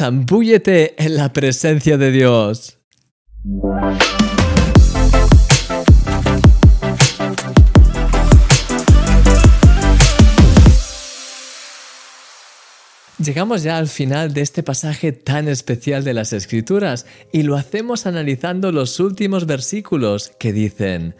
zambúllete en la presencia de Dios. Llegamos ya al final de este pasaje tan especial de las Escrituras y lo hacemos analizando los últimos versículos que dicen,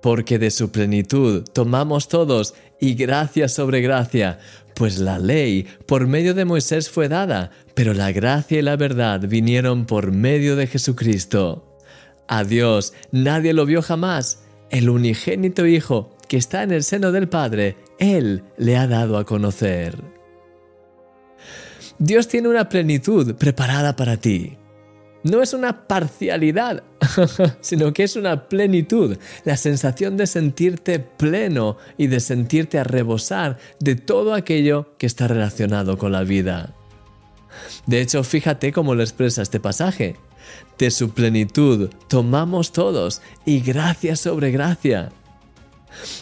porque de su plenitud tomamos todos y gracia sobre gracia, pues la ley por medio de Moisés fue dada, pero la gracia y la verdad vinieron por medio de Jesucristo. A Dios nadie lo vio jamás, el unigénito Hijo que está en el seno del Padre, Él le ha dado a conocer. Dios tiene una plenitud preparada para ti. No es una parcialidad, sino que es una plenitud, la sensación de sentirte pleno y de sentirte a rebosar de todo aquello que está relacionado con la vida. De hecho, fíjate cómo lo expresa este pasaje. De su plenitud tomamos todos y gracia sobre gracia.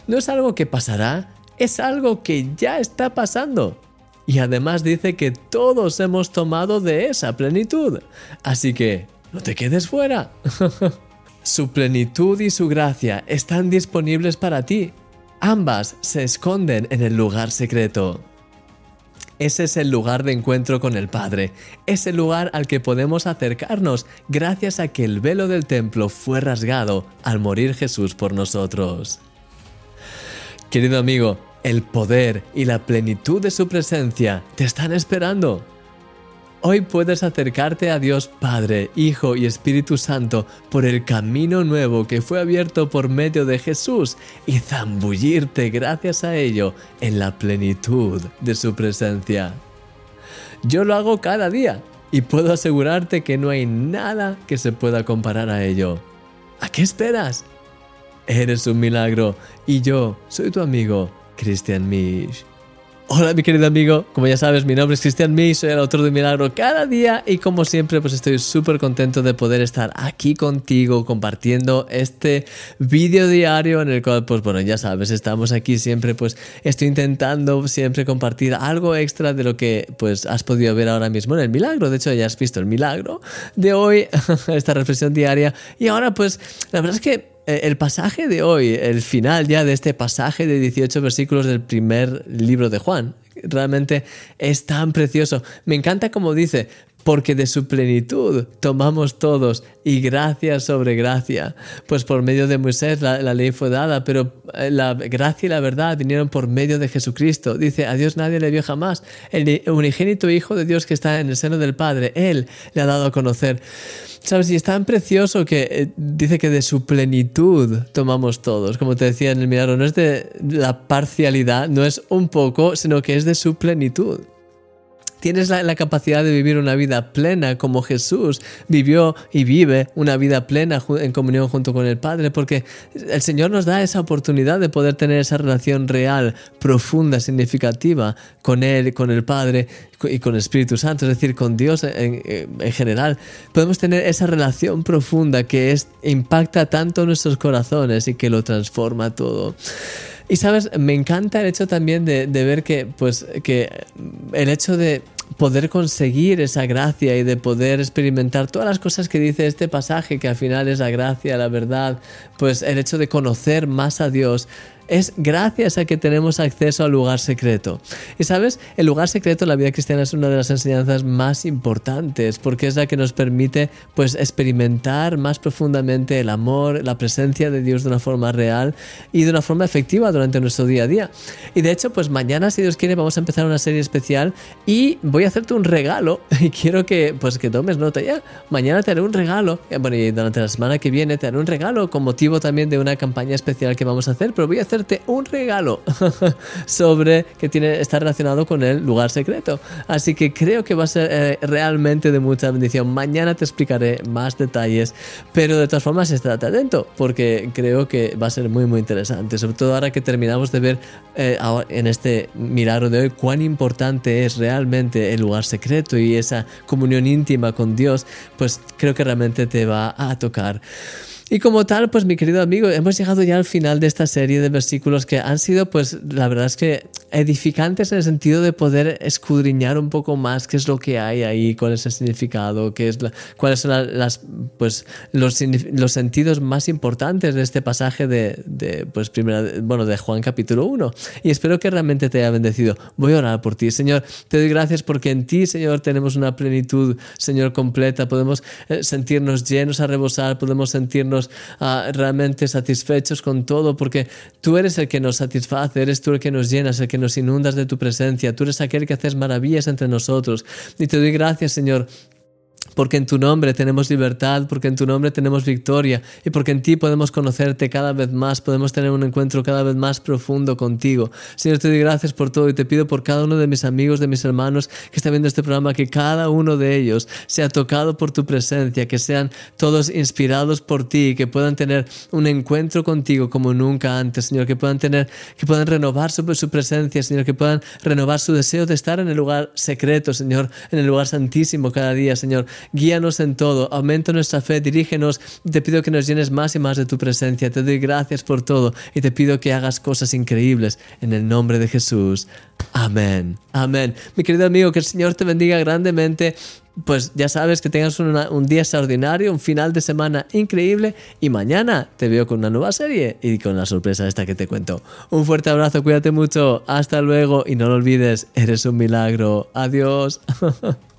No es algo que pasará, es algo que ya está pasando. Y además dice que todos hemos tomado de esa plenitud. Así que, no te quedes fuera. su plenitud y su gracia están disponibles para ti. Ambas se esconden en el lugar secreto. Ese es el lugar de encuentro con el Padre, es el lugar al que podemos acercarnos gracias a que el velo del templo fue rasgado al morir Jesús por nosotros. Querido amigo, el poder y la plenitud de su presencia te están esperando. Hoy puedes acercarte a Dios Padre, Hijo y Espíritu Santo por el camino nuevo que fue abierto por medio de Jesús y zambullirte gracias a ello en la plenitud de su presencia. Yo lo hago cada día y puedo asegurarte que no hay nada que se pueda comparar a ello. ¿A qué esperas? Eres un milagro y yo soy tu amigo Christian Misch. Hola mi querido amigo, como ya sabes mi nombre es Christian Misch, soy el autor de Milagro cada día y como siempre pues estoy súper contento de poder estar aquí contigo compartiendo este vídeo diario en el cual pues bueno ya sabes estamos aquí siempre pues estoy intentando siempre compartir algo extra de lo que pues has podido ver ahora mismo en el milagro, de hecho ya has visto el milagro de hoy, esta reflexión diaria. Y ahora pues la verdad es que el pasaje de hoy, el final ya de este pasaje de 18 versículos del primer libro de Juan, realmente es tan precioso. Me encanta como dice, porque de su plenitud tomamos todos y gracia sobre gracia. Pues por medio de Moisés la, ley fue dada, pero eh, la gracia y la verdad vinieron por medio de Jesucristo. Dice, a Dios nadie le vio jamás. El unigénito Hijo de Dios que está en el seno del Padre, Él le ha dado a conocer. ¿Sabes? Y es tan precioso que eh, dice que de su plenitud tomamos todos. Como te decía en el milagro, no es de la parcialidad, no es un poco, sino que es de su plenitud. Tienes la, capacidad de vivir una vida plena como Jesús vivió y vive una vida plena en comunión junto con el Padre, porque el Señor nos da esa oportunidad de poder tener esa relación real, profunda, significativa con Él, con el Padre y con el Espíritu Santo, es decir, con Dios en, en general. Podemos tener esa relación profunda que es, impacta tanto nuestros corazones y que lo transforma todo. Y sabes, me encanta el hecho también de, ver que, pues, que el hecho de poder conseguir esa gracia y de poder experimentar todas las cosas que dice este pasaje, que al final es la gracia, la verdad, pues el hecho de conocer más a Dios es gracias a que tenemos acceso al lugar secreto. Y sabes, el lugar secreto en la vida cristiana es una de las enseñanzas más importantes porque es la que nos permite pues experimentar más profundamente el amor, la presencia de Dios de una forma real y de una forma efectiva durante nuestro día a día. Y de hecho, pues mañana si Dios quiere vamos a empezar una serie especial y voy a hacerte un regalo y quiero que pues que tomes nota ya. Mañana te haré un regalo, eh, bueno, y durante la semana que viene te haré un regalo con motivo también de una campaña especial que vamos a hacer, pero voy a hacer un regalo sobre que tiene, está relacionado con el lugar secreto. Así que creo que va a ser eh, realmente de mucha bendición. Mañana te explicaré más detalles, pero de todas formas estate atento porque creo que va a ser muy muy interesante, sobre todo ahora que terminamos de ver eh, en este milagro de hoy cuán importante es realmente el lugar secreto y esa comunión íntima con Dios, pues creo que realmente te va a tocar. Y como tal, pues mi querido amigo, hemos llegado ya al final de esta serie de versículos que han sido, pues la verdad es que edificantes en el sentido de poder escudriñar un poco más qué es lo que hay ahí, cuál es el significado, qué es cuáles son las, pues, los, los, sentidos más importantes de este pasaje de, de, pues, primera, bueno, de Juan capítulo 1. Y espero que realmente te haya bendecido. Voy a orar por ti, Señor. Te doy gracias porque en ti, Señor, tenemos una plenitud, Señor, completa. Podemos eh, sentirnos llenos a rebosar, podemos sentirnos realmente satisfechos con todo, porque tú eres el que nos satisface, eres tú el que nos llenas, el que nos inundas de tu presencia, tú eres aquel que haces maravillas entre nosotros. Y te doy gracias, Señor, porque en tu nombre tenemos libertad, porque en tu nombre tenemos victoria y porque en ti podemos conocerte cada vez más, podemos tener un encuentro cada vez más profundo contigo. Señor, te doy gracias por todo y te pido por cada uno de mis amigos, de mis hermanos que están viendo este programa, que cada uno de ellos sea tocado por tu presencia, que sean todos inspirados por ti, que puedan tener un encuentro contigo como nunca antes, Señor, que puedan tener, que puedan renovar su, su presencia, Señor, que puedan renovar su deseo de estar en el lugar secreto, Señor, en el lugar santísimo cada día, Señor guíanos en todo, aumenta nuestra fe, dirígenos, te pido que nos llenes más y más de tu presencia, te doy gracias por todo y te pido que hagas cosas increíbles en el nombre de Jesús. Amén, amén. Mi querido amigo, que el Señor te bendiga grandemente. Pues ya sabes que tengas un día extraordinario, un final de semana increíble y mañana te veo con una nueva serie y con la sorpresa esta que te cuento. Un fuerte abrazo, cuídate mucho, hasta luego y no lo olvides, eres un milagro. Adiós.